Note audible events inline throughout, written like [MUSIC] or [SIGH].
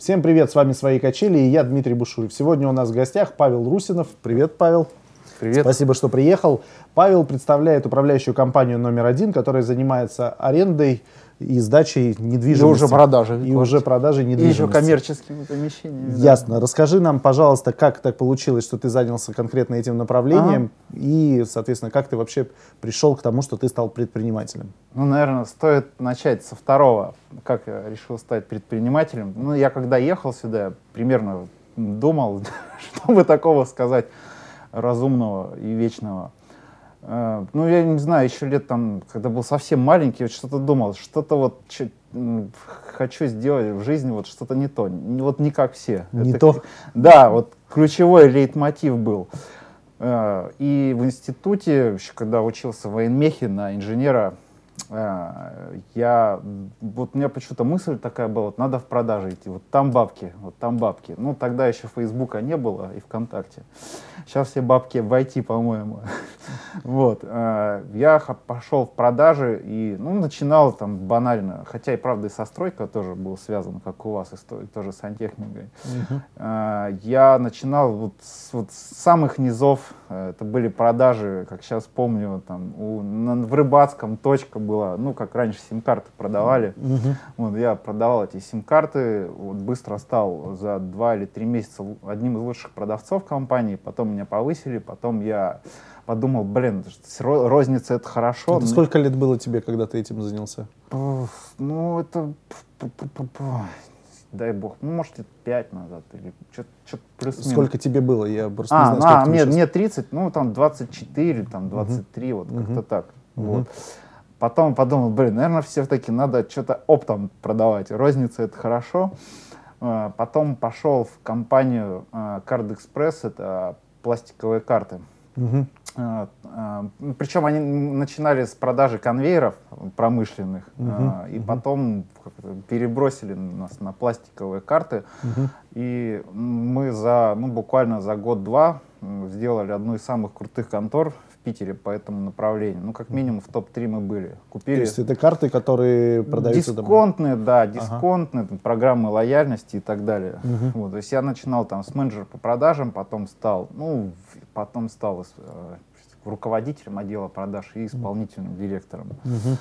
Всем привет, с вами «Свои качели» и я Дмитрий Бушуев. Сегодня у нас в гостях Павел Русинов. Привет, Павел. Привет. Спасибо, что приехал. Павел представляет управляющую компанию номер один, которая занимается арендой и сдачей недвижимости. И уже продажей. И уже продажей недвижимости. И еще коммерческими помещениями. Ясно. Да. Расскажи нам, пожалуйста, как так получилось, что ты занялся конкретно этим направлением ага. и, соответственно, как ты вообще пришел к тому, что ты стал предпринимателем? Ну, наверное, стоит начать со второго. Как я решил стать предпринимателем? Ну, я когда ехал сюда, примерно думал, [LAUGHS] что бы такого сказать разумного и вечного. Э, ну, я не знаю, еще лет там, когда был совсем маленький, вот что-то думал, что-то вот хочу сделать в жизни, вот что-то не то, вот не как все. Не Это, то? Да, вот ключевой лейтмотив был. Э, и в институте, еще когда учился в военмехе на инженера, я, вот у меня почему-то мысль такая была, вот надо в продаже идти, вот там бабки, вот там бабки. Ну, тогда еще Фейсбука не было и ВКонтакте. Сейчас все бабки в IT, по-моему. [LAUGHS] Вот. Э, я пошел в продажи и ну, начинал там банально, хотя и правда и со стройкой тоже был связан, как у вас, и тоже с сантехникой. Угу. Я начинал вот с, вот с самых низов, э, это были продажи, как сейчас помню, там у, в Рыбацком точка была, ну, как раньше сим-карты продавали. Угу. Вот, я продавал эти сим-карты, вот, быстро стал за два или три месяца одним из лучших продавцов компании, потом меня повысили, потом я подумал, блин, розница это хорошо. Это сколько лет было тебе, когда ты этим занялся? Ну, это, дай бог, ну, может, лет пять назад или что-то плюс -минус. Сколько тебе было? Я просто а, не знаю, а, мне, мне 30, ну, там 24, там 23, угу. вот как-то угу. так. Угу. Вот. Потом подумал, блин, наверное, все-таки надо что-то оптом продавать. Розница — это хорошо. А, потом пошел в компанию а, Card Express, это пластиковые карты. Угу. А, причем они начинали с продажи конвейеров промышленных, угу. и угу. потом перебросили нас на пластиковые карты. Угу. И мы за, ну, буквально за год-два сделали одну из самых крутых контор Питере по этому направлению. Ну, как минимум в топ-3 мы были. Купили... То есть это карты, которые продаются Дисконтные, домой? да, дисконтные, ага. программы лояльности и так далее. Угу. Вот, то есть я начинал там с менеджера по продажам, потом стал, ну, потом стал э, руководителем отдела продаж и исполнительным директором. Угу.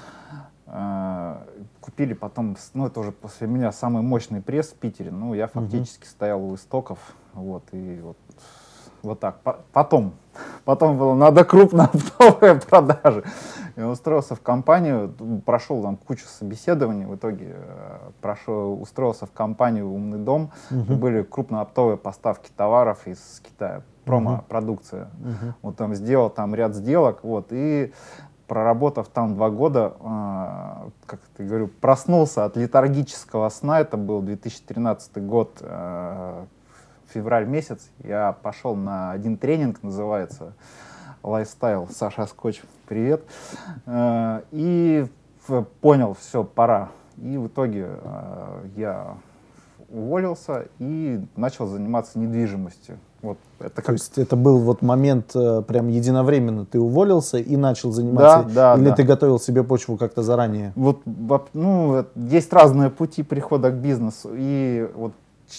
Э, купили потом, ну, это уже после меня самый мощный пресс в Питере. Ну, я фактически угу. стоял у истоков, вот, и вот вот так. Потом, потом было, надо крупно [LAUGHS] оптовые продажи. Я устроился в компанию, прошел там кучу собеседований, в итоге э, прошел, устроился в компанию «Умный дом». Угу. Были крупнооптовые поставки товаров из Китая, промо-продукция. Угу. Вот там сделал там ряд сделок, вот, и проработав там два года, э, как ты говорю, проснулся от летаргического сна, это был 2013 год, э, февраль месяц я пошел на один тренинг, называется лайфстайл. Саша Скотч, привет. Э, и понял, все, пора. И в итоге э, я уволился и начал заниматься недвижимостью. Вот это как... То есть это был вот момент э, прям единовременно ты уволился и начал заниматься, да, да, или да. ты готовил себе почву как-то заранее? Вот, ну, есть разные пути прихода к бизнесу, и вот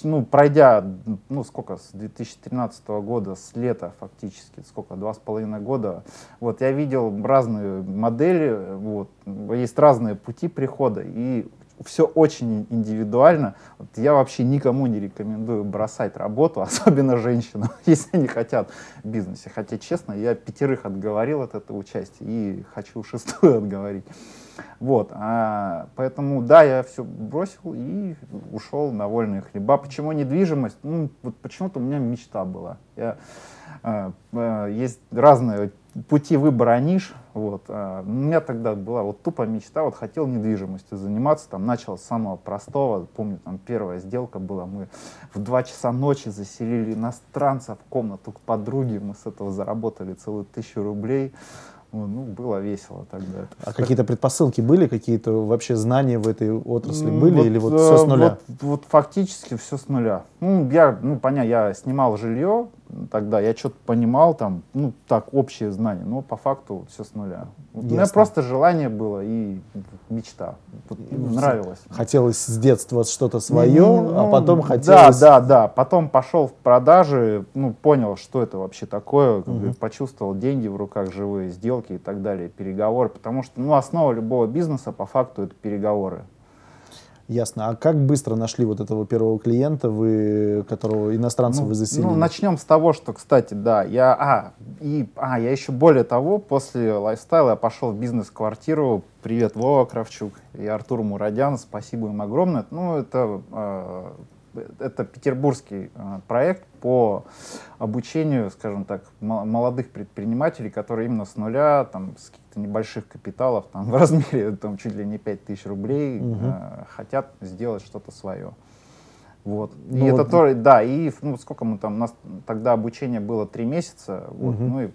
ну, пройдя, ну, сколько, с 2013 года, с лета фактически, сколько, два с половиной года, вот, я видел разные модели, вот, есть разные пути прихода, и все очень индивидуально. Вот я вообще никому не рекомендую бросать работу, [LAUGHS] особенно женщинам, [LAUGHS] если они хотят в бизнесе. Хотя, честно, я пятерых отговорил от этого участия и хочу шестую [LAUGHS] отговорить. Вот, а, поэтому, да, я все бросил и ушел на вольные хлеба. Почему недвижимость? Ну, вот почему-то у меня мечта была. Я, а, а, есть разные пути выбора ниш. Вот. А, у меня тогда была вот тупо мечта, вот хотел недвижимостью заниматься, там начал с самого простого, помню, там первая сделка была, мы в 2 часа ночи заселили иностранца в комнату к подруге, мы с этого заработали целую тысячу рублей, ну, было весело тогда. А какие-то предпосылки были, какие-то вообще знания в этой отрасли были вот, или вот все с нуля? Вот, вот фактически все с нуля. Ну, я, ну, понятно, я снимал жилье, тогда. Я что-то понимал там, ну, так, общие знания, но по факту все с нуля. Вот у меня просто желание было и мечта. Вот, нравилось. Хотелось с детства что-то свое, ну, а потом хотелось... Да, да, да. Потом пошел в продажи, ну, понял, что это вообще такое, угу. почувствовал деньги в руках, живые сделки и так далее, переговоры. Потому что, ну, основа любого бизнеса по факту это переговоры. Ясно. А как быстро нашли вот этого первого клиента, вы, которого иностранца ну, вы заселили? Ну, начнем с того, что, кстати, да, я, а, и, а, я еще более того, после лайфстайла я пошел в бизнес-квартиру. Привет, Вова Кравчук и Артур Мурадян, спасибо им огромное. Ну, это э, это петербургский э, проект по обучению, скажем так, молодых предпринимателей, которые именно с нуля, там, с каких-то небольших капиталов, там, в размере там, чуть ли не 5 тысяч рублей, угу. э, хотят сделать что-то свое. Вот. Ну, и вот... это тоже, да, и ну, сколько мы там, у нас тогда обучение было три месяца, вот, угу. ну и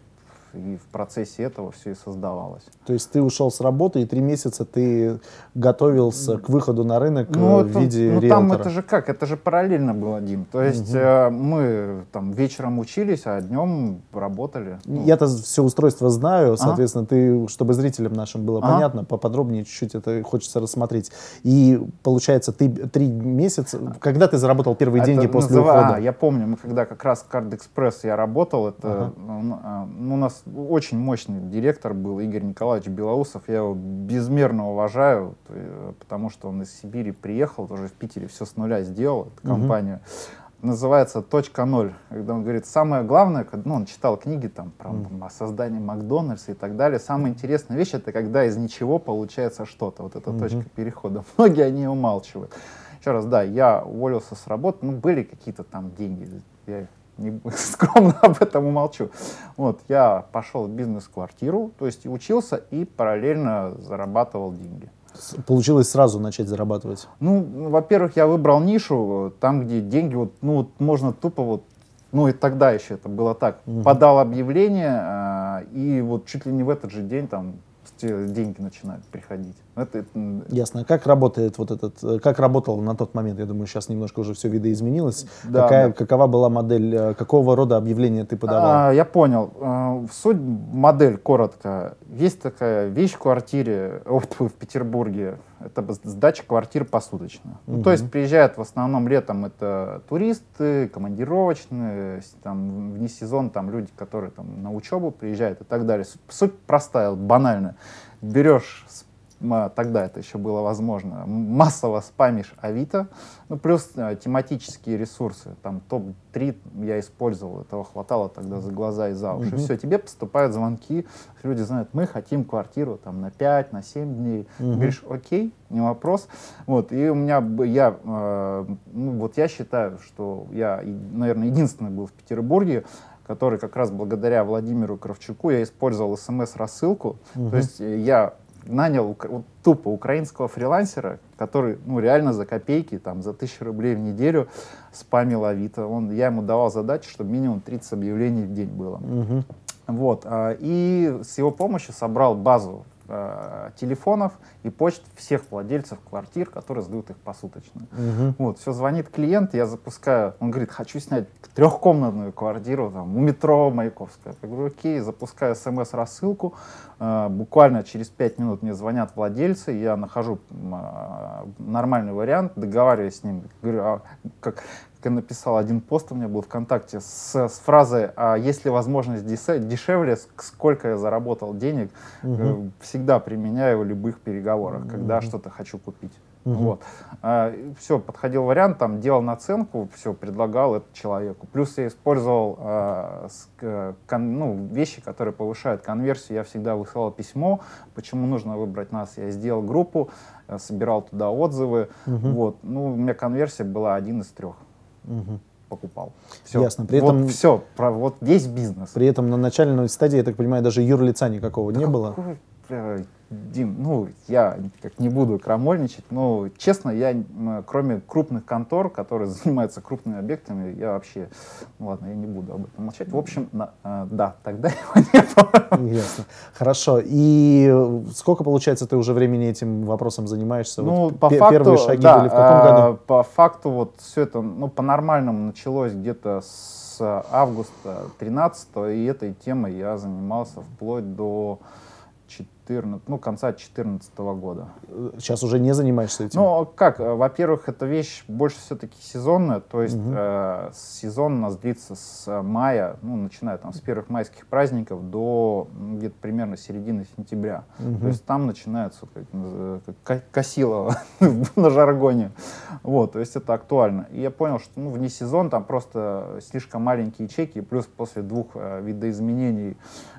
и в процессе этого все и создавалось. То есть ты ушел с работы, и три месяца ты готовился к выходу на рынок ну, в это, виде ну, риэлтора? там это же как, это же параллельно было, Дим. То есть угу. э, мы там вечером учились, а днем работали. Ну. Я-то все устройство знаю, соответственно, а? ты, чтобы зрителям нашим было а? понятно, поподробнее чуть-чуть это хочется рассмотреть. И получается, ты три месяца, когда ты заработал первые это деньги после называ... ухода? А, я помню, мы когда как раз в Card Express я работал, это ага. А, ну, у нас очень мощный директор был Игорь Николаевич Белоусов. Я его безмерно уважаю, потому что он из Сибири приехал, тоже в Питере все с нуля сделал, эту компанию. Угу. Называется «Точка ноль». Когда он говорит, самое главное, ну, он читал книги там, про mm. о создании Макдональдса и так далее. Самая интересная вещь — это когда из ничего получается что-то. Вот эта mm-hmm. точка перехода. [LAUGHS] Многие они умалчивают. Еще раз, да, я уволился с работы, ну, были какие-то там деньги, я не, [LAUGHS] скромно об этом умолчу. Вот, я пошел в бизнес-квартиру, то есть учился и параллельно зарабатывал деньги. Получилось сразу начать зарабатывать? Ну, во-первых, я выбрал нишу, там, где деньги, вот, ну, вот можно тупо вот ну и тогда еще это было так. Угу. Подал объявление, э, и вот чуть ли не в этот же день там деньги начинают приходить. Это, это... Ясно. А как работает вот этот, э, как работал на тот момент? Я думаю, сейчас немножко уже все видоизменилось. Да, Какая, да. Какова была модель, э, какого рода объявления ты подавал? А, я понял. А, суть модель коротко. Есть такая вещь в квартире, в Петербурге, это сдача квартир посуточно. Угу. Ну, то есть приезжают в основном летом это туристы, командировочные, там вне сезон там люди, которые там на учебу приезжают и так далее. Суть простая, банальная. Берешь тогда это еще было возможно, массово спамишь Авито, ну, плюс э, тематические ресурсы, там топ-3 я использовал, этого хватало тогда за глаза и за уши. Mm-hmm. Все, тебе поступают звонки, люди знают, мы хотим квартиру там на 5, на 7 дней. Mm-hmm. Говоришь, окей, не вопрос. Вот, и у меня, я, э, ну, вот я считаю, что я, наверное, единственный был в Петербурге, который как раз благодаря Владимиру Кравчуку я использовал смс-рассылку. Mm-hmm. То есть э, я нанял тупо украинского фрилансера, который ну, реально за копейки, там, за тысячу рублей в неделю спамил Авито. Он, я ему давал задачу, чтобы минимум 30 объявлений в день было. Угу. Вот, а, и с его помощью собрал базу э, телефонов и почт всех владельцев квартир, которые сдают их посуточно. Угу. Вот, все, звонит клиент, я запускаю, он говорит, хочу снять трехкомнатную квартиру там, у метро Маяковская. Я говорю, окей, запускаю смс-рассылку, э, буквально через пять минут мне звонят владельцы, я нахожу э, нормальный вариант, договариваюсь с ним, говорю, а как, написал один пост у меня был ВКонтакте с, с фразой «А есть ли возможность дешевле, сколько я заработал денег?» угу. Всегда применяю в любых переговорах, угу. когда что-то хочу купить. Угу. Вот. А, все, подходил вариант, там делал наценку, все, предлагал это человеку. Плюс я использовал а, с, кон, ну, вещи, которые повышают конверсию. Я всегда высылал письмо, почему нужно выбрать нас. Я сделал группу, э, собирал туда отзывы. Угу. Вот. Ну, у меня конверсия была один из трех угу. покупал. Все. Ясно. При этом, вот все, про, вот весь бизнес. При этом на начальной стадии, я так понимаю, даже юрлица никакого да не какой, было? Э, Дим, ну, я как не буду крамольничать, но, честно, я, кроме крупных контор, которые [LAUGHS] занимаются крупными объектами, я вообще, ну ладно, я не буду об этом молчать. В общем, на, э, да, тогда [LAUGHS] его не было. Ясно. Хорошо. И сколько, получается, ты уже времени этим вопросом занимаешься? Ну, вот по факту, первые шаги да, были в каком году? По факту вот все это, ну, по-нормальному началось где-то с августа 13 и этой темой я занимался вплоть до 14, ну, конца 2014 года. Сейчас уже не занимаешься этим? Ну, как? Во-первых, эта вещь больше все-таки сезонная, то есть угу. э, сезон у нас длится с мая, ну, начиная там с первых майских праздников до ну, где-то примерно середины сентября. Угу. То есть там начинается как, как косилово [LAUGHS] на жаргоне. Вот, то есть это актуально. И я понял, что ну, вне сезон там просто слишком маленькие чеки, плюс после двух э, видоизменений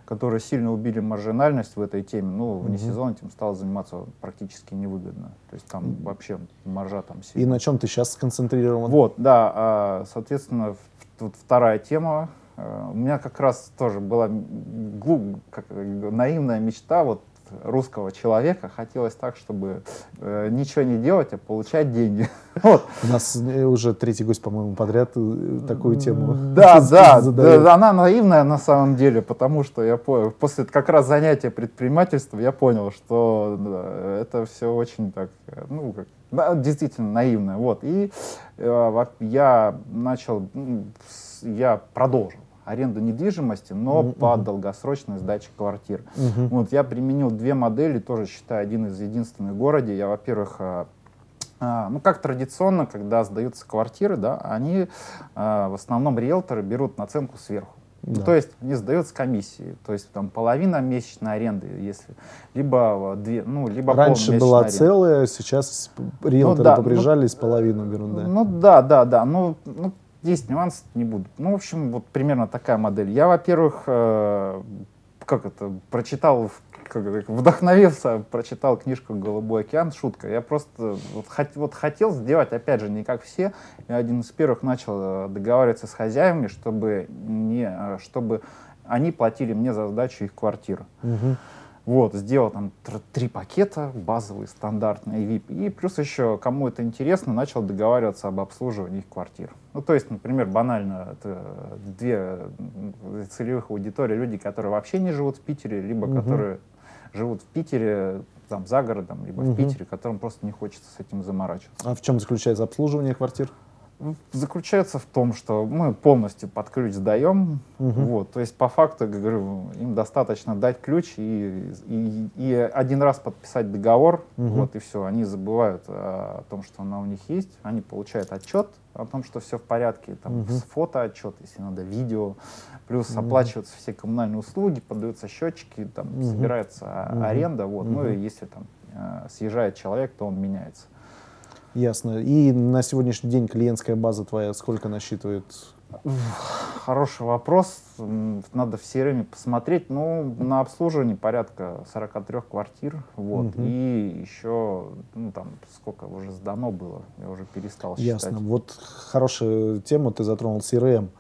которые сильно убили маржинальность в этой теме, ну, вне mm сезона этим стало заниматься практически невыгодно. То есть там mm вообще маржа там сильно. И на чем ты сейчас сконцентрирован? Вот, да, а, соответственно, тут вторая тема. А, у меня как раз тоже была глуп, как, наивная мечта вот русского человека хотелось так, чтобы э, ничего не делать, а получать деньги. [LAUGHS] вот. У нас э, уже третий гость, по-моему, подряд э, такую тему. Да, [LAUGHS] да, да, она наивная на самом деле, потому что я после как раз занятия предпринимательством я понял, что да, это все очень так, ну, как, да, действительно наивное. Вот. И э, я начал, я продолжил аренду недвижимости, но mm-hmm. под долгосрочную сдачу квартир. Mm-hmm. Вот я применил две модели, тоже считаю один из единственных в городе. Я, во-первых, а, а, ну, как традиционно, когда сдаются квартиры, да, они а, в основном риэлторы берут наценку сверху. Ну, да. Ну, то есть они сдаются комиссии, то есть там половина месячной аренды, если либо две, ну либо раньше была аренда. целая, сейчас риэлторы ну, да, поприжались, ну, половину берут, да. Ну да, да, да, ну, ну есть нюансы, не буду. Ну, в общем, вот примерно такая модель. Я, во-первых, э, как это, прочитал, как, вдохновился, прочитал книжку «Голубой океан», шутка. Я просто вот, хот, вот хотел сделать, опять же, не как все. Я один из первых начал э, договариваться с хозяевами, чтобы, не, э, чтобы они платили мне за сдачу их квартир. Угу. Вот, сделал там три пакета, базовый, стандартный, VIP. И плюс еще, кому это интересно, начал договариваться об обслуживании их квартир. Ну, то есть, например, банально, это две целевых аудитории, люди, которые вообще не живут в Питере, либо угу. которые живут в Питере, там, за городом, либо угу. в Питере, которым просто не хочется с этим заморачиваться. А в чем заключается обслуживание квартир? Заключается в том, что мы полностью под ключ сдаем. Угу. Вот, то есть по факту, говорю, им достаточно дать ключ и, и, и один раз подписать договор, угу. вот и все. Они забывают о, о том, что она у них есть, они получают отчет о том, что все в порядке, там угу. фотоотчет, если надо, видео, плюс угу. оплачиваются все коммунальные услуги, подаются счетчики, там угу. собирается угу. аренда, вот. Угу. Ну и если там э, съезжает человек, то он меняется. Ясно. И на сегодняшний день клиентская база твоя сколько насчитывает? Хороший вопрос. Надо в CRM посмотреть. Ну, на обслуживании порядка 43 квартир. Вот. Угу. И еще, ну, там, сколько уже сдано было. Я уже перестал считать. Ясно. Вот хорошую тему ты затронул CRM в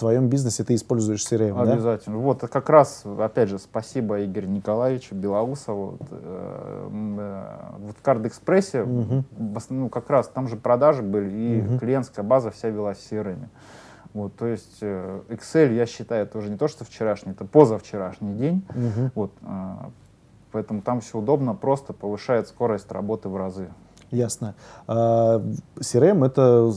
твоем бизнесе ты используешь CRM, Обязательно. Да? Вот как раз, опять же, спасибо Игорю Николаевичу Белоусову. Вот, э, э, вот в Кардэкспрессе, угу. ну, как раз там же продажи были, и угу. клиентская база вся велась в CRM. Вот, то есть э, Excel, я считаю, это уже не то, что вчерашний, это позавчерашний день. Угу. Вот, э, поэтому там все удобно, просто повышает скорость работы в разы. Ясно. А, CRM — это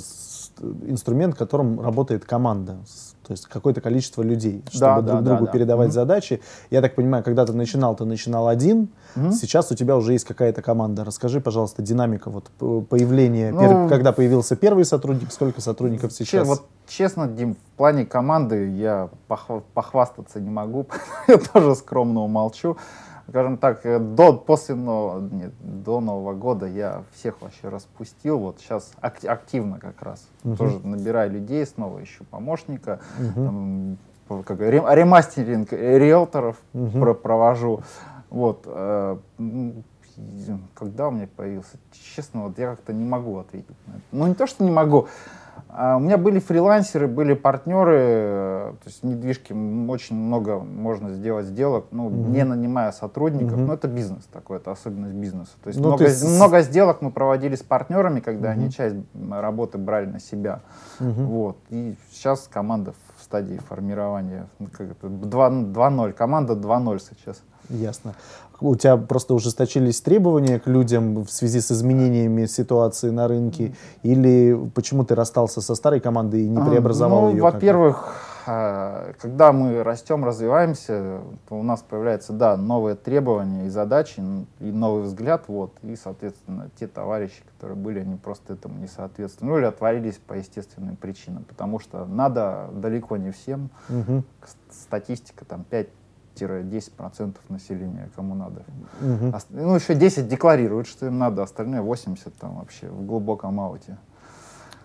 инструмент, которым работает команда, то есть какое-то количество людей, чтобы да, друг да, другу да, передавать да. задачи. Я так понимаю, когда ты начинал, ты начинал один, угу. сейчас у тебя уже есть какая-то команда. Расскажи, пожалуйста, динамика вот появления, ну, пер, когда появился первый сотрудник, сколько сотрудников сейчас? Вот честно, Дим, в плане команды я похвастаться не могу, [LAUGHS] я тоже скромно умолчу скажем так, э, до, после Нового, нет, до Нового года я всех вообще распустил. Вот сейчас активно как раз. Угу. Тоже набираю людей, снова ищу помощника. Угу. Там, как, ремастеринг риэлторов угу. провожу. Вот. Э, когда у меня появился? Честно, вот я как-то не могу ответить. Ну, не то, что не могу. А у меня были фрилансеры, были партнеры, э, то есть недвижки очень много можно сделать сделок, ну, угу. не нанимая сотрудников, угу. но это бизнес такой, это особенность бизнеса. То есть ну, много, ты... много сделок мы проводили с партнерами, когда угу. они часть работы брали на себя. Угу. Вот. И сейчас команда стадии формирования. 2-0, команда 2-0 сейчас. Ясно. У тебя просто ужесточились требования к людям в связи с изменениями ситуации на рынке? Или почему ты расстался со старой командой и не преобразовал ну, ее? Во-первых, а, когда мы растем, развиваемся, то у нас появляются, да, новые требования и задачи, и новый взгляд, вот, и, соответственно, те товарищи, которые были, они просто этому не соответствовали, ну или отвалились по естественным причинам, потому что надо далеко не всем, угу. статистика там 5 10% населения, кому надо. Угу. Ну, еще 10 декларируют, что им надо, остальные 80 там вообще в глубоком ауте.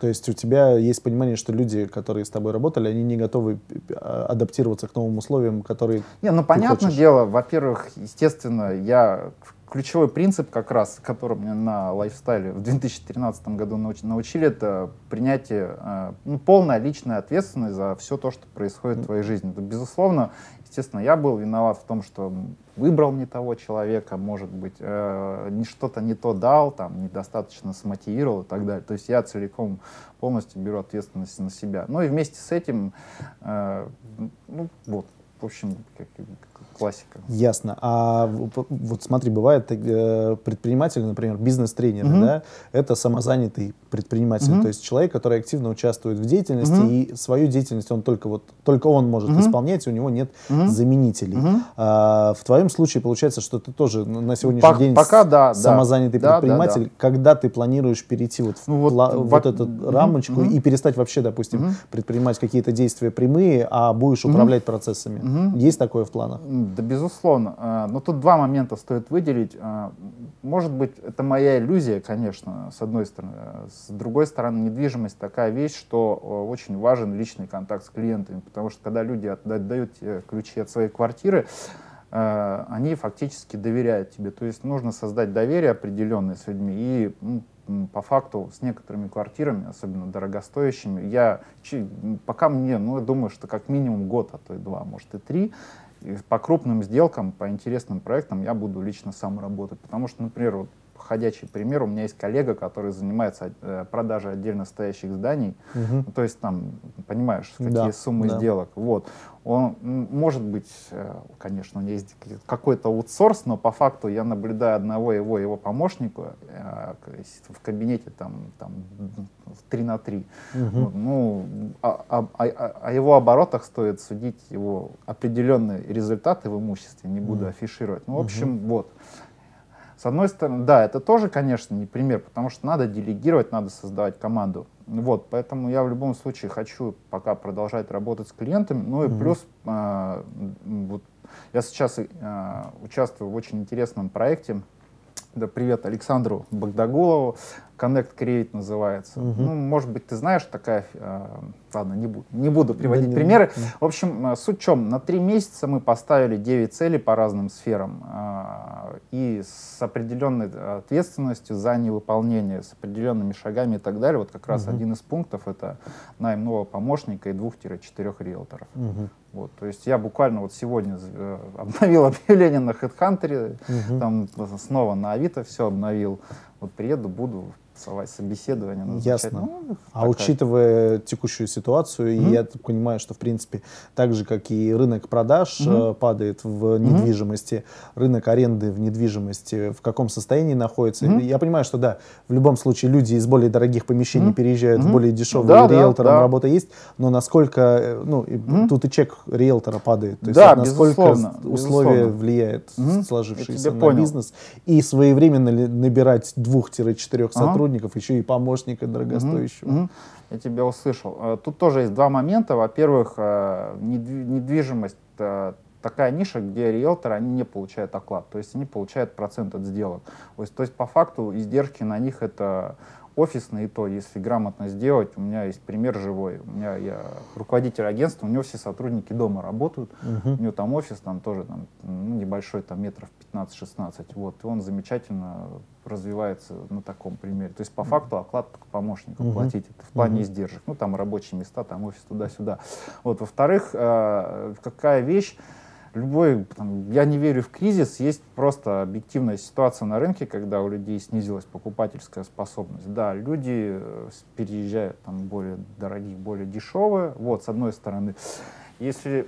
То есть у тебя есть понимание, что люди, которые с тобой работали, они не готовы э, адаптироваться к новым условиям, которые Не, ну понятное дело, во-первых, естественно, я ключевой принцип как раз, который мне на лайфстайле в 2013 году науч, научили, это принятие, э, ну, полная личная ответственность за все то, что происходит в твоей жизни. Это, безусловно, естественно, я был виноват в том, что выбрал не того человека, может быть, э, что-то не то дал, там, недостаточно смотивировал и так далее. То есть я целиком полностью беру ответственность на себя. Ну и вместе с этим, э, ну вот, в общем, как, классика. Ясно. А вот смотри, бывает э, предприниматели, например, бизнес-тренеры, угу. да, это самозанятый предприниматель, угу. то есть человек, который активно участвует в деятельности, угу. и свою деятельность он только вот, только он может угу. исполнять, у него нет угу. заменителей. Угу. А, в твоем случае получается, что ты тоже на сегодняшний По- день пока, да, самозанятый да, предприниматель. Да, да, да. Когда ты планируешь перейти вот в ну, вот, пла- вот эту угу. рамочку угу. и перестать вообще, допустим, угу. предпринимать какие-то действия прямые, а будешь угу. управлять процессами? Угу. Есть такое в планах? Да, безусловно. А, но тут два момента стоит выделить. А, может быть, это моя иллюзия, конечно, с одной стороны. С другой стороны, недвижимость такая вещь, что очень важен личный контакт с клиентами, потому что когда люди отдают ключи от своей квартиры, а, они фактически доверяют тебе. То есть нужно создать доверие определенное с людьми. И по факту с некоторыми квартирами, особенно дорогостоящими, я пока мне, ну, я думаю, что как минимум год, а то и два, может и три, и по крупным сделкам, по интересным проектам я буду лично сам работать. Потому что, например, вот ходячий пример, у меня есть коллега, который занимается э, продажей отдельно стоящих зданий. Угу. То есть там, понимаешь, какие да, суммы да. сделок. Вот. Он, может быть, э, конечно, у него есть какой-то аутсорс, но по факту я наблюдаю одного его, его помощника э, в кабинете там, там 3 на 3. Угу. Ну, о, о, о, о его оборотах стоит судить его определенные результаты в имуществе, не буду угу. афишировать. Ну, в общем, угу. вот. С одной стороны, да, это тоже, конечно, не пример, потому что надо делегировать, надо создавать команду. Вот, поэтому я в любом случае хочу пока продолжать работать с клиентами. Ну и mm-hmm. плюс, э, вот, я сейчас э, участвую в очень интересном проекте. Да, привет Александру Богдагулову. Connect Create называется. Угу. Ну, может быть, ты знаешь, такая... Э, ладно, не буду, не буду приводить да, примеры. Не, В общем, э, суть в чем? На три месяца мы поставили 9 целей по разным сферам. Э, и с определенной ответственностью за невыполнение, с определенными шагами и так далее. Вот как раз угу. один из пунктов — это найм нового помощника и двух-четырех риэлторов. Угу. Вот, то есть я буквально вот сегодня э, обновил [LAUGHS] объявление на HeadHunter, угу. там снова на Авито все обновил. Вот приеду, буду собеседование. Ясно. Ну, а такая. учитывая текущую ситуацию, mm-hmm. я понимаю, что, в принципе, так же, как и рынок продаж mm-hmm. падает в недвижимости, mm-hmm. рынок аренды в недвижимости в каком состоянии находится. Mm-hmm. Я понимаю, что да, в любом случае люди из более дорогих помещений mm-hmm. переезжают mm-hmm. в более дешевые, да, риэлтором да, да. работа есть, но насколько, э, ну, mm-hmm. тут и чек риэлтора падает. То есть да, насколько безусловно, условия безусловно. влияет mm-hmm. сложившиеся на понял. бизнес. И своевременно набирать двух-четырех сотрудников сотрудников, еще и помощника дорогостоящего. Угу, угу. Я тебя услышал. Э, тут тоже есть два момента. Во-первых, э, недвижимость э, такая ниша, где риэлторы, они не получают оклад, то есть они получают процент от сделок. То есть, то есть по факту издержки на них это офисный и то, если грамотно сделать, у меня есть пример живой. У меня я руководитель агентства, у него все сотрудники дома работают, uh-huh. у него там офис там тоже там, ну, небольшой, там метров 15-16, вот, и он замечательно развивается на таком примере. То есть по факту оклад помощнику uh-huh. платить, это в плане uh-huh. издержек, ну там рабочие места, там офис туда-сюда. Вот, во-вторых, э, какая вещь, любой, там, я не верю в кризис, есть просто объективная ситуация на рынке, когда у людей снизилась покупательская способность. Да, люди э, переезжают там более дорогие, более дешевые, вот, с одной стороны. Если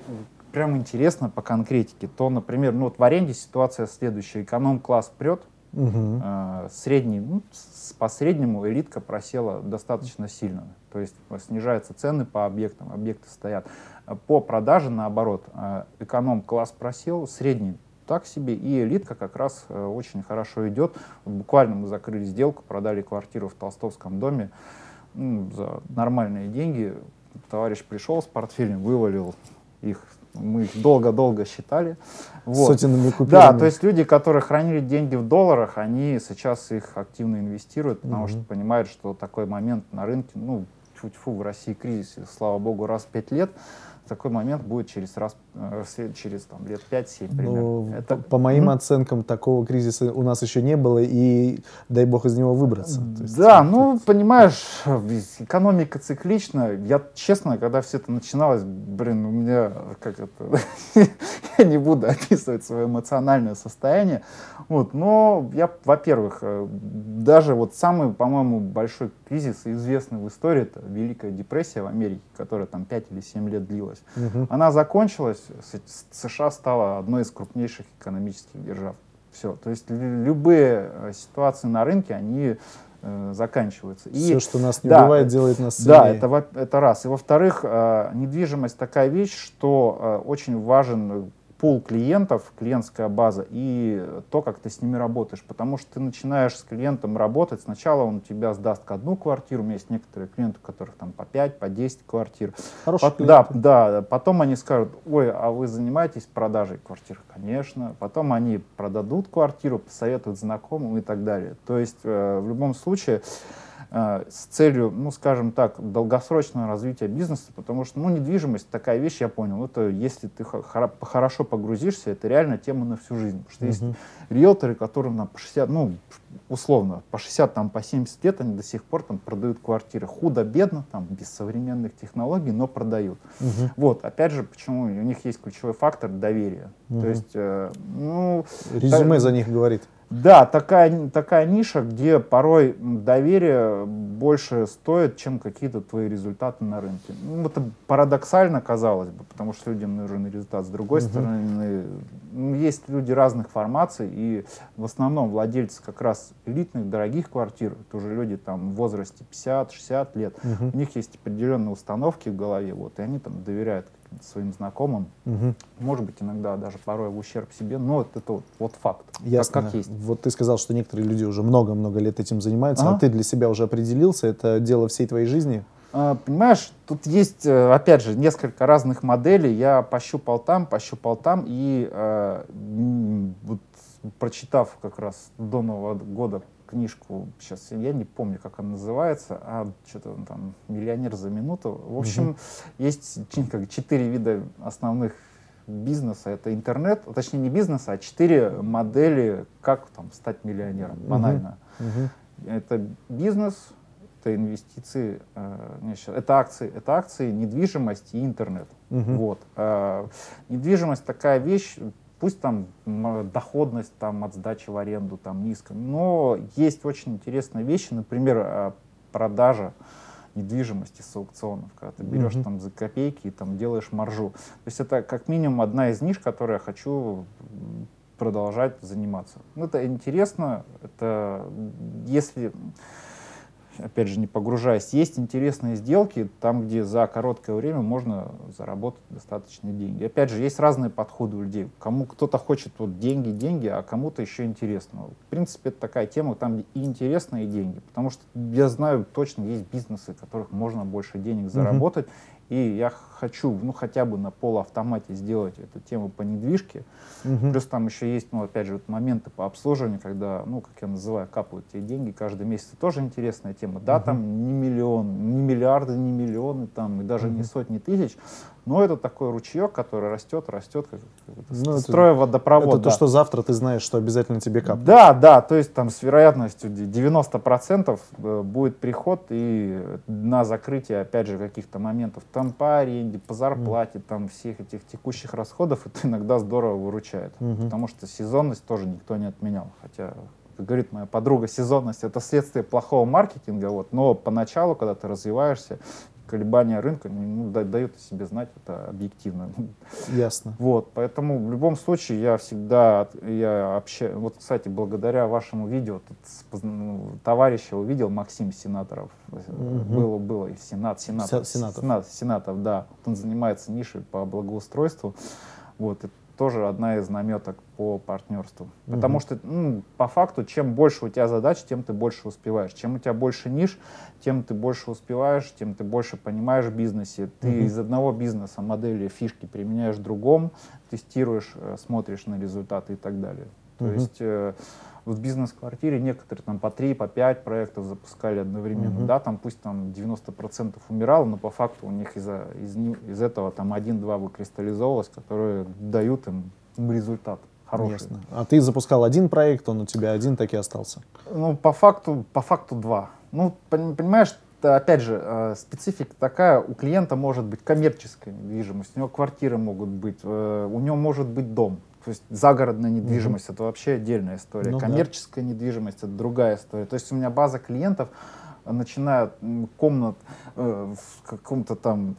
прям интересно по конкретике, то, например, ну вот в аренде ситуация следующая. Эконом-класс прет, угу. э, средний, ну, с, по среднему элитка просела достаточно сильно. То есть снижаются цены по объектам, объекты стоят. По продаже, наоборот, э, эконом-класс просел, средний так себе, и элитка как раз э, очень хорошо идет. Буквально мы закрыли сделку, продали квартиру в Толстовском доме ну, за нормальные деньги. Товарищ пришел с портфелем, вывалил их мы их долго-долго считали. Вот. Сотенными купюрами. Да, то есть люди, которые хранили деньги в долларах, они сейчас их активно инвестируют, потому угу. что понимают, что такой момент на рынке, ну, тьфу-тьфу, в России кризис, слава богу, раз в пять лет, такой момент будет через раз через там, лет 5-7 примерно. Ну, Это... По, по моим mm-hmm. оценкам, такого кризиса у нас еще не было, и дай бог из него выбраться. есть, да, ну, тут... понимаешь, экономика циклична. Я, честно, когда все это начиналось, блин, у меня, как это, [LAUGHS] я не буду описывать свое эмоциональное состояние, вот, но я, во-первых, э, даже вот самый, по-моему, большой кризис, известный в истории, это Великая депрессия в Америке, которая там 5 или 7 лет длилась. Угу. Она закончилась, США стала одной из крупнейших экономических держав. Все. То есть любые э, ситуации на рынке, они э, заканчиваются. Все, и, что нас не да, убивает, делает нас сильнее. Да, это, это раз. И во-вторых, э, недвижимость такая вещь, что э, очень важен пул клиентов, клиентская база и то, как ты с ними работаешь. Потому что ты начинаешь с клиентом работать, сначала он тебя сдаст одну квартиру, у меня есть некоторые клиенты, у которых там по 5, по 10 квартир. Хорошие по, да, да, потом они скажут, ой, а вы занимаетесь продажей квартир? Конечно. Потом они продадут квартиру, посоветуют знакомым и так далее. То есть э, в любом случае с целью, ну, скажем так, долгосрочного развития бизнеса, потому что, ну, недвижимость такая вещь, я понял, это если ты хорошо погрузишься, это реально тема на всю жизнь. Потому что uh-huh. есть риэлторы, которым там по 60, ну, условно, по 60, там, по 70 лет они до сих пор там продают квартиры. Худо-бедно, там, без современных технологий, но продают. Uh-huh. Вот, опять же, почему у них есть ключевой фактор доверия. Uh-huh. То есть, э, ну... Резюме так, за них говорит. Да, такая, такая ниша, где порой доверие больше стоит, чем какие-то твои результаты на рынке. Ну, это парадоксально, казалось бы, потому что людям нужен результат. С другой uh-huh. стороны, ну, есть люди разных формаций, и в основном владельцы как раз элитных, дорогих квартир, это уже люди там в возрасте 50-60 лет, uh-huh. у них есть определенные установки в голове, вот, и они там доверяют своим знакомым, угу. может быть, иногда даже порой в ущерб себе, но это, это вот, вот факт, Ясно. Как, как есть. Вот ты сказал, что некоторые люди уже много-много лет этим занимаются, ага. а ты для себя уже определился, это дело всей твоей жизни? А, понимаешь, тут есть, э, опять же, несколько разных моделей, я пощупал там, пощупал там, и э, вот, прочитав как раз до Нового года книжку, сейчас я не помню, как она называется, а что-то там «Миллионер за минуту». В общем, есть как, четыре вида основных бизнеса. Это интернет, точнее не бизнеса, а четыре модели, как там стать миллионером, банально. Угу. Это бизнес, это инвестиции, э, не, это акции, это акции, недвижимость и интернет. Угу. Вот. Э, недвижимость такая вещь, Пусть там доходность там, от сдачи в аренду там низкая, но есть очень интересные вещи, например, э, продажа недвижимости с аукционов, когда ты берешь mm-hmm. там за копейки и там делаешь маржу. То есть это как минимум одна из ниш, которой я хочу продолжать заниматься. Ну, это интересно, это если опять же, не погружаясь, есть интересные сделки, там, где за короткое время можно заработать достаточные деньги. Опять же, есть разные подходы у людей. Кому кто-то хочет вот деньги, деньги, а кому-то еще интересно. В принципе, это такая тема, там где и интересно, и деньги. Потому что я знаю точно, есть бизнесы, в которых можно больше денег заработать, и я хочу, ну, хотя бы на полуавтомате сделать эту тему по недвижке. Угу. Плюс там еще есть, ну, опять же, вот моменты по обслуживанию, когда, ну, как я называю, капают тебе деньги каждый месяц. Тоже интересная тема. Да, угу. там не миллион, не миллиарды, не миллионы, там, и даже угу. не сотни тысяч, но это такой ручеек, который растет, растет, как, ну, строя водопровод. Это да. то, что завтра ты знаешь, что обязательно тебе капнут. Да, да, то есть там с вероятностью 90% э, будет приход и на закрытие, опять же, каких-то моментов там по аренде, по зарплате, mm. там всех этих текущих расходов, это иногда здорово выручает. Mm-hmm. Потому что сезонность тоже никто не отменял. Хотя, как говорит моя подруга, сезонность это следствие плохого маркетинга, вот, но поначалу, когда ты развиваешься, колебания рынка ну, дают о себе знать, это объективно. [LAUGHS] Ясно. Вот, поэтому в любом случае я всегда, я общаюсь, вот, кстати, благодаря вашему видео, тут ну, товарища увидел, Максим Сенаторов, угу. было, было, и Сенат, Сенатов, Сенатов. Сенат, Сенатов, да, он занимается нишей по благоустройству, вот, тоже одна из наметок по партнерству. Угу. Потому что, ну, по факту, чем больше у тебя задач, тем ты больше успеваешь. Чем у тебя больше ниш, тем ты больше успеваешь, тем ты больше понимаешь в бизнесе. Ты угу. из одного бизнеса модели, фишки применяешь в другом, тестируешь, э, смотришь на результаты и так далее. То угу. есть э, в бизнес-квартире некоторые там по 3, по 5 проектов запускали одновременно, mm-hmm. да, там пусть там 90% умирало, но по факту у них из-за, из, из этого там один-два выкристаллизовалось, которые дают им результат хороший. Ясно. А ты запускал один проект, он у тебя один так и остался? Ну, по факту, по факту два. Ну, понимаешь, опять же, э, специфика такая, у клиента может быть коммерческая недвижимость, у него квартиры могут быть, э, у него может быть дом. То есть загородная недвижимость mm-hmm. это вообще отдельная история. Ну, Коммерческая да. недвижимость это другая история. То есть у меня база клиентов, начиная комнат э, в каком-то там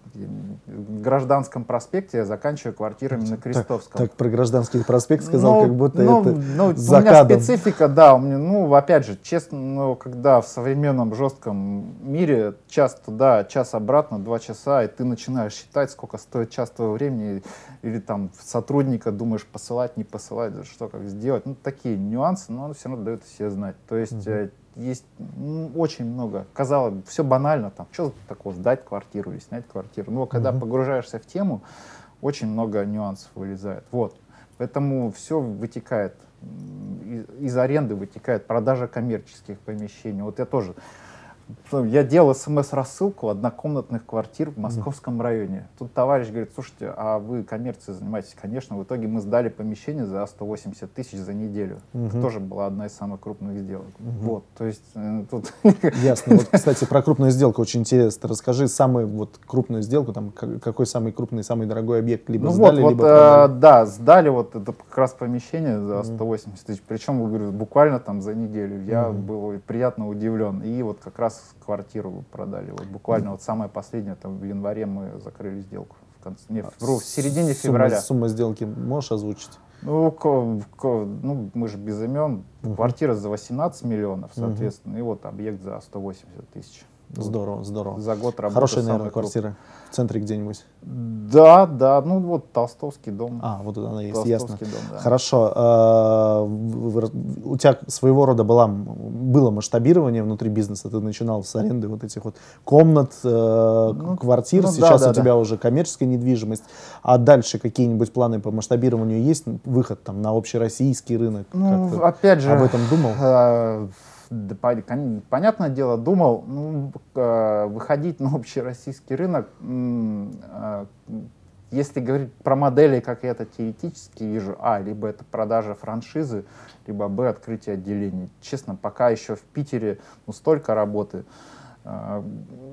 гражданском проспекте, заканчивая квартирами на Крестовском. Так, так про гражданский проспект сказал, ну, как будто ну, это ну, за У меня специфика, да, у меня, ну, опять же, честно, ну, когда в современном жестком мире час туда, час обратно, два часа, и ты начинаешь считать, сколько стоит час твоего времени, или там сотрудника думаешь посылать, не посылать, что как сделать, ну, такие нюансы, но он все равно дает себе знать. То есть угу есть ну, очень много. Казалось бы, все банально, там, что такого, сдать квартиру или снять квартиру. Но когда mm-hmm. погружаешься в тему, очень много нюансов вылезает. Вот. Поэтому все вытекает, из аренды вытекает продажа коммерческих помещений. Вот я тоже я делал смс-рассылку однокомнатных квартир в московском районе. Тут товарищ говорит, слушайте, а вы коммерцией занимаетесь? Конечно, в итоге мы сдали помещение за 180 тысяч за неделю. Угу. Это тоже была одна из самых крупных сделок. Угу. Вот, то есть э, тут... Ясно. Вот, кстати, про крупную сделку очень интересно. Расскажи самую вот крупную сделку, там, какой самый крупный, самый дорогой объект либо ну сдали, вот, либо вот, э, Да, сдали вот это как раз помещение за 180 тысяч. Причем, говорю, буквально там за неделю. Я угу. был приятно удивлен. И вот как раз квартиру продали. Вот буквально вот самое последнее, там в январе мы закрыли сделку. В, конце, не, в, в середине сумма, февраля. Сумма сделки можешь озвучить? Ну, к, к, ну, мы же без имен. Угу. Квартира за 18 миллионов, соответственно, угу. и вот объект за 180 тысяч. Здорово, здорово. За год работы. Хорошая, наверное, квартира в центре где-нибудь. Да, да, ну вот Толстовский дом. А, вот она есть, ясно. Дом, да. Хорошо. А, у тебя своего рода была, было масштабирование внутри бизнеса, ты начинал с аренды вот этих вот комнат, э, ну, квартир, ну, сейчас да, да, у тебя да. уже коммерческая недвижимость, а дальше какие-нибудь планы по масштабированию есть, выход там на общероссийский рынок? Ну, опять же, об этом думал? Понятное дело, думал, ну, э, выходить на общероссийский рынок, э, если говорить про модели, как я это теоретически вижу, а, либо это продажа франшизы, либо, б, открытие отделений. Честно, пока еще в Питере ну, столько работы. Э,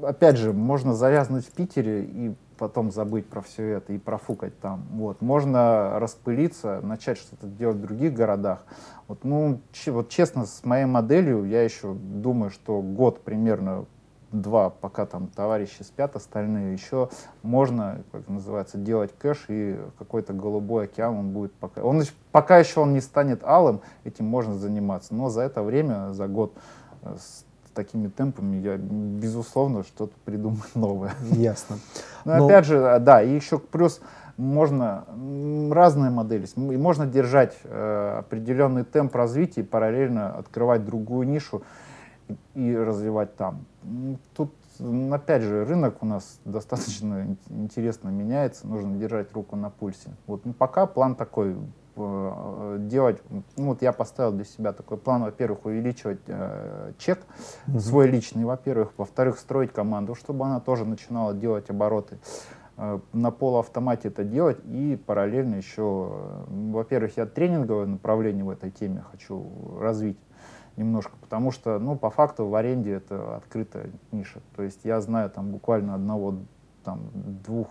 опять же, можно завязнуть в Питере и потом забыть про все это и профукать там. Вот. Можно распылиться, начать что-то делать в других городах. Вот, ну, вот честно, с моей моделью я еще думаю, что год примерно два, пока там товарищи спят, остальные еще можно, как называется, делать кэш и какой-то голубой океан он будет пока. Он пока еще он не станет алым, этим можно заниматься. Но за это время, за год э, такими темпами я, безусловно, что-то придумаю [LAUGHS] новое. Ясно. Но, Но опять же, да, и еще плюс можно разные модели, и можно держать э, определенный темп развития и параллельно открывать другую нишу и, и развивать там. Тут опять же, рынок у нас [LAUGHS] достаточно интересно меняется, нужно держать руку на пульсе. Вот ну, пока план такой, э, делать, ну вот я поставил для себя такой план, во-первых, увеличивать э, чек mm-hmm. свой личный, во-первых, во-вторых, строить команду, чтобы она тоже начинала делать обороты. Э, на полуавтомате это делать и параллельно еще, э, во-первых, я тренинговое направление в этой теме хочу развить немножко, потому что, ну, по факту в аренде это открытая ниша. То есть я знаю там буквально одного, там, двух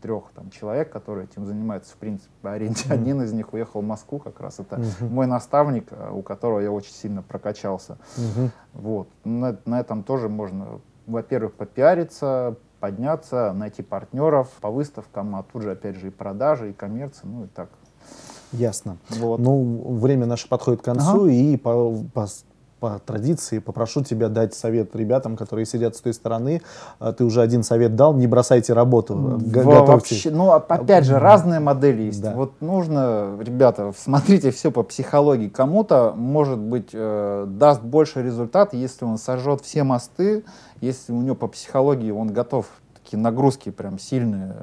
трех там, человек, которые этим занимаются, в принципе, по аренде. Mm-hmm. Один из них уехал в Москву, как раз это mm-hmm. мой наставник, э, у которого я очень сильно прокачался. Mm-hmm. Вот. На, на этом тоже можно, во-первых, попиариться, подняться, найти партнеров по выставкам, а тут же, опять же, и продажи, и коммерция, ну и так. Ясно. Вот. Ну, время наше подходит к концу, ага. и по, по по традиции попрошу тебя дать совет ребятам, которые сидят с той стороны. А, ты уже один совет дал, не бросайте работу, готовьте. Вообще, ну, опять же, разные модели есть. Да. Вот нужно, ребята, смотрите все по психологии. Кому-то, может быть, э, даст больше результат, если он сожжет все мосты, если у него по психологии он готов такие нагрузки прям сильные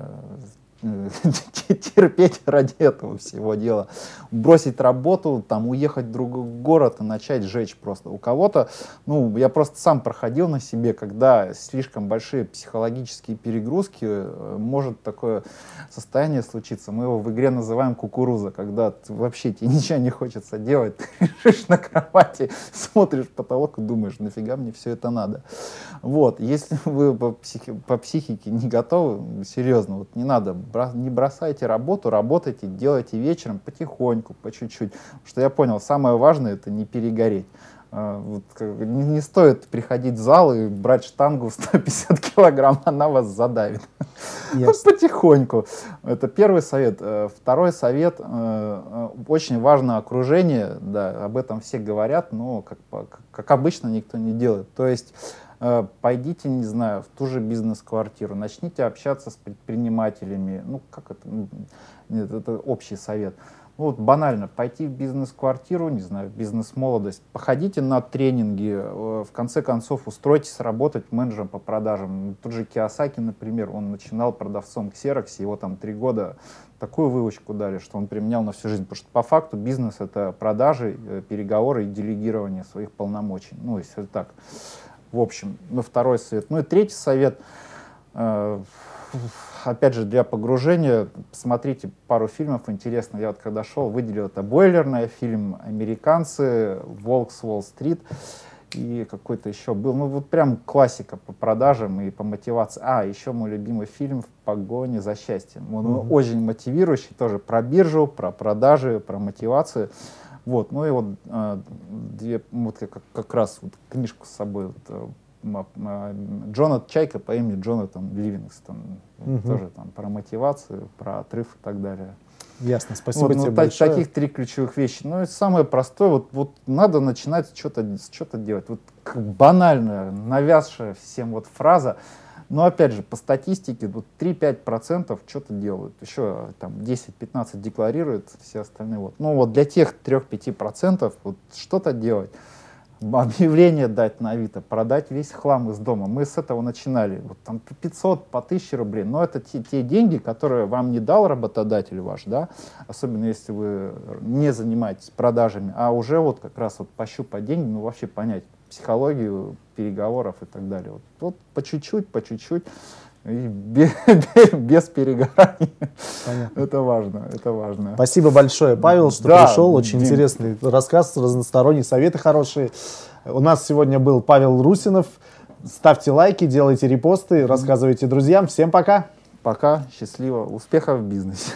[LAUGHS] терпеть ради этого всего дела. Бросить работу, там, уехать в другой город и начать жечь просто. У кого-то, ну, я просто сам проходил на себе, когда слишком большие психологические перегрузки, э, может такое состояние случиться. Мы его в игре называем кукуруза, когда вообще тебе [LAUGHS] ничего не хочется делать, ты [LAUGHS] лежишь на кровати, смотришь в потолок и думаешь, нафига мне все это надо. Вот, если вы по, психи по психике не готовы, серьезно, вот не надо не бросайте работу, работайте, делайте вечером потихоньку, по чуть-чуть. Потому что я понял, самое важное это не перегореть. А, вот, не, не стоит приходить в зал и брать штангу в 150 [LAUGHS] килограмм, она вас задавит. [LAUGHS] Yes. Потихоньку. Это первый совет. Э, второй совет. Э, э, очень важно окружение. Да, об этом все говорят, но, как, как обычно, никто не делает. То есть пойдите, не знаю, в ту же бизнес-квартиру, начните общаться с предпринимателями. Ну, как это? Нет, это общий совет. Ну, вот банально, пойти в бизнес-квартиру, не знаю, бизнес-молодость, походите на тренинги, э, в конце концов устройтесь работать менеджером по продажам. Тот же Киосаки, например, он начинал продавцом Xerox, его там три года такую выучку дали, что он применял на всю жизнь. Потому что по факту бизнес — это продажи, э, переговоры и делегирование своих полномочий. Ну, если так в общем, ну, второй совет. Ну и третий совет, э, опять же, для погружения, посмотрите пару фильмов интересно. Я вот когда шел, выделил это «Бойлерная», фильм «Американцы», «Волк с Уолл-стрит» и какой-то еще был, ну вот прям классика по продажам и по мотивации. А, еще мой любимый фильм «В погоне за счастьем». Он mm-hmm. очень мотивирующий, тоже про биржу, про продажи, про мотивацию. Вот, ну и вот э, две, вот как, как раз вот книжку с собой вот, э, Джонат Чайка по имени Джонатан Ливингстон. Угу. Тоже там про мотивацию, про отрыв и так далее. Ясно, спасибо вот, тебе ну, большое. Таких три ключевых вещи. Ну, и самое простое, вот, вот надо начинать что-то что делать. Вот банальная, навязшая всем вот фраза – но опять же, по статистике, вот 3-5% что-то делают. Еще там 10-15 декларируют, все остальные. Вот. Ну вот для тех 3-5% вот что-то делать. Объявление дать на Авито, продать весь хлам из дома. Мы с этого начинали. Вот там по 500, по 1000 рублей. Но это те, те деньги, которые вам не дал работодатель ваш, да, особенно если вы не занимаетесь продажами, а уже вот как раз вот пощупать деньги, ну вообще понять, психологию переговоров и так далее. Вот, вот по чуть-чуть, по чуть-чуть, без, без перегораний. Понятно. Это важно, это важно. Спасибо большое, Павел, что да, пришел. Очень Дим. интересный рассказ, разносторонние советы хорошие. У нас сегодня был Павел Русинов. Ставьте лайки, делайте репосты, рассказывайте друзьям. Всем пока. Пока, счастливо, успехов в бизнесе.